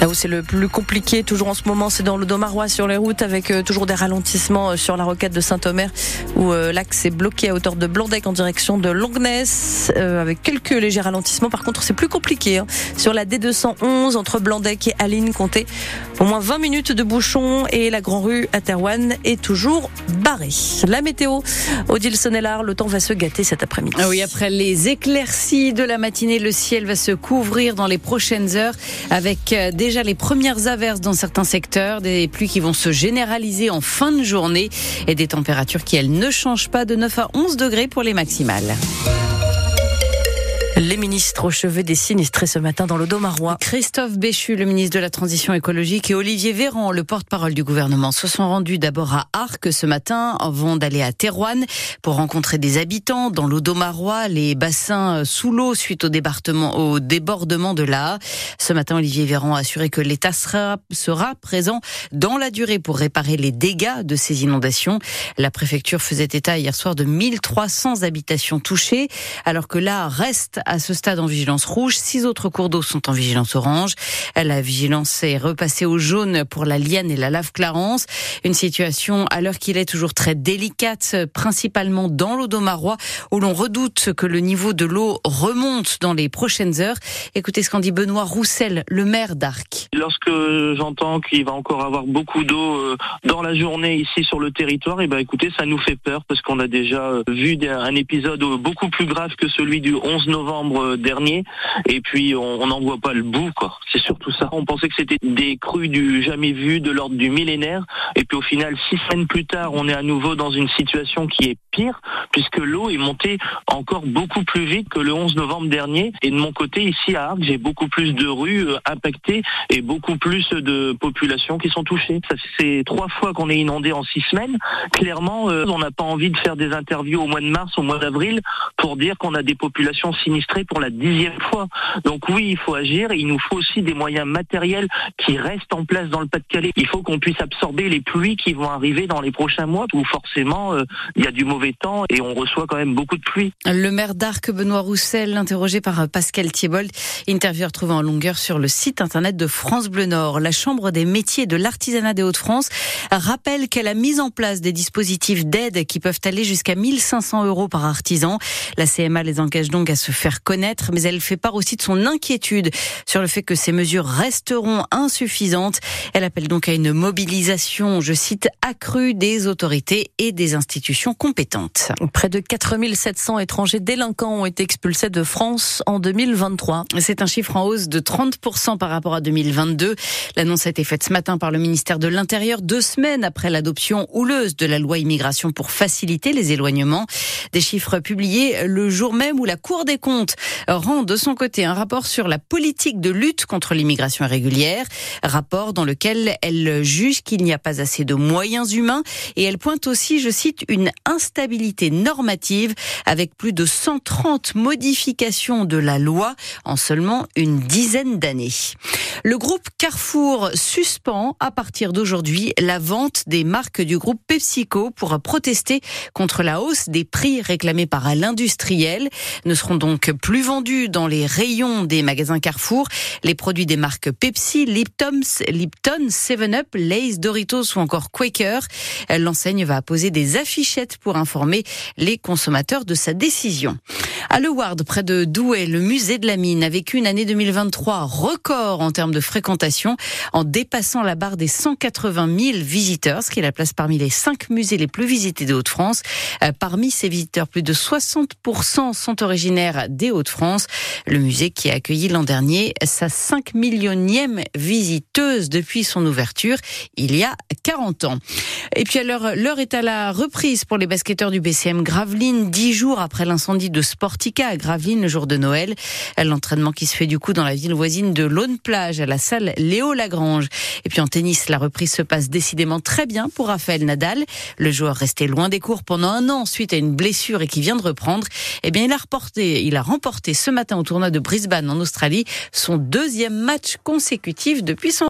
Là où c'est le plus compliqué, toujours en ce moment, c'est dans le Domarois sur les routes, avec euh, toujours des ralentissements euh, sur la roquette de Saint-Omer, où euh, l'axe est bloqué à hauteur de Blandec en direction de Longness, avec quelques légers ralentissements. Par contre, c'est plus compliqué. Hein. Sur la D211, entre Blandec et Aline, comptez au moins 20 minutes de bouchon et la Grand Rue à Terouane est toujours La météo, Odile Sonnellard, le temps va se gâter cet après-midi. Ah oui, après les éclaircies de la matinée, le ciel va se couvrir dans les prochaines heures avec des déjà les premières averses dans certains secteurs, des pluies qui vont se généraliser en fin de journée et des températures qui, elles, ne changent pas de 9 à 11 degrés pour les maximales. Les ministres au chevet des sinistrés ce matin dans le Domarois. Christophe Béchu, le ministre de la Transition écologique, et Olivier Véran, le porte-parole du gouvernement, se sont rendus d'abord à Arc ce matin, avant d'aller à Terouane pour rencontrer des habitants dans l'Audomarois, les bassins sous l'eau suite au, débordement de l'A. Ce matin, Olivier Véran a assuré que l'État sera, présent dans la durée pour réparer les dégâts de ces inondations. La préfecture faisait état hier soir de 1300 habitations touchées, alors que là reste ce stade en vigilance rouge. Six autres cours d'eau sont en vigilance orange. La vigilance est repassée au jaune pour la Liane et la Lave Clarence. Une situation à l'heure qu'il est toujours très délicate, principalement dans l'eau d'Omarois, où l'on redoute que le niveau de l'eau remonte dans les prochaines heures. Écoutez ce qu'en dit Benoît Roussel, le maire d'Arc. Lorsque j'entends qu'il va encore avoir beaucoup d'eau euh, dans la journée ici sur le territoire, eh ben écoutez, ça nous fait peur parce qu'on a déjà euh, vu un épisode beaucoup plus grave que celui du 11 novembre dernier. Et puis on n'en voit pas le bout, quoi. C'est surtout ça. On pensait que c'était des crues du jamais vu, de l'ordre du millénaire. Et puis au final, six semaines plus tard, on est à nouveau dans une situation qui est pire, puisque l'eau est montée encore beaucoup plus vite que le 11 novembre dernier. Et de mon côté, ici à Arc, j'ai beaucoup plus de rues euh, impactées et beaucoup plus de populations qui sont touchées. Ça c'est trois fois qu'on est inondé en six semaines. Clairement, euh, on n'a pas envie de faire des interviews au mois de mars, au mois d'avril, pour dire qu'on a des populations sinistrées pour la dixième fois. Donc oui, il faut agir il nous faut aussi des moyens matériels qui restent en place dans le Pas-de-Calais. Il faut qu'on puisse absorber les pluies qui vont arriver dans les prochains mois où forcément euh, il y a du mauvais temps et on reçoit quand même beaucoup de pluie. Le maire d'Arc, Benoît Roussel, interrogé par Pascal Thiebold, interview retrouvée en longueur sur le site internet de France Bleu Nord. La Chambre des métiers de l'artisanat des Hauts-de-France rappelle qu'elle a mis en place des dispositifs d'aide qui peuvent aller jusqu'à 1500 euros par artisan. La CMA les engage donc à se faire connaître, mais elle fait part aussi de son inquiétude sur le fait que ces mesures resteront insuffisantes. Elle appelle donc à une mobilisation, je cite, accrue des autorités et des institutions compétentes. Près de 4700 étrangers délinquants ont été expulsés de France en 2023. C'est un chiffre en hausse de 30% par rapport à 2022. L'annonce a été faite ce matin par le ministère de l'Intérieur, deux semaines après l'adoption houleuse de la loi immigration pour faciliter les éloignements. Des chiffres publiés le jour même où la Cour des comptes rend de son côté un rapport sur la politique de lutte contre l'immigration irrégulière, rapport dans lequel elle juge qu'il n'y a pas assez de moyens humains et elle pointe aussi, je cite, une instabilité normative avec plus de 130 modifications de la loi en seulement une dizaine d'années. Le groupe Carrefour suspend à partir d'aujourd'hui la vente des marques du groupe PepsiCo pour protester contre la hausse des prix réclamés par l'industriel. Ne seront donc plus vendus dans les rayons des magasins Carrefour. Les produits des marques Pepsi, Lipton, Lipton 7-Up, Lay's, Doritos ou encore Quaker. L'enseigne va poser des affichettes pour informer les consommateurs de sa décision. À Le Ward, près de Douai, le musée de la mine a vécu une année 2023 record en termes de fréquentation en dépassant la barre des 180 000 visiteurs, ce qui est la place parmi les cinq musées les plus visités de Hauts-de-France. Euh, parmi ces visiteurs, plus de 60% sont originaires des Hauts-de-France. Le musée qui a accueilli l'an dernier sa 5 millionième visiteuse depuis son ouverture il y a 40 ans. Et puis alors, l'heure est à la reprise pour les basketteurs du BCM Gravelines, dix jours après l'incendie de Sportica à Gravelines le jour de Noël. L'entraînement qui se fait du coup dans la ville voisine de Laune-Plage à la salle Léo Lagrange. Et puis en tennis, la reprise se passe décidément très bien pour Raphaël Nadal. Le joueur resté loin des cours pendant un an suite à une blessure et qui vient de reprendre. Eh bien, il a reporté, il a remporté ce matin au tournoi de Brisbane en Australie son deuxième match consécutif depuis son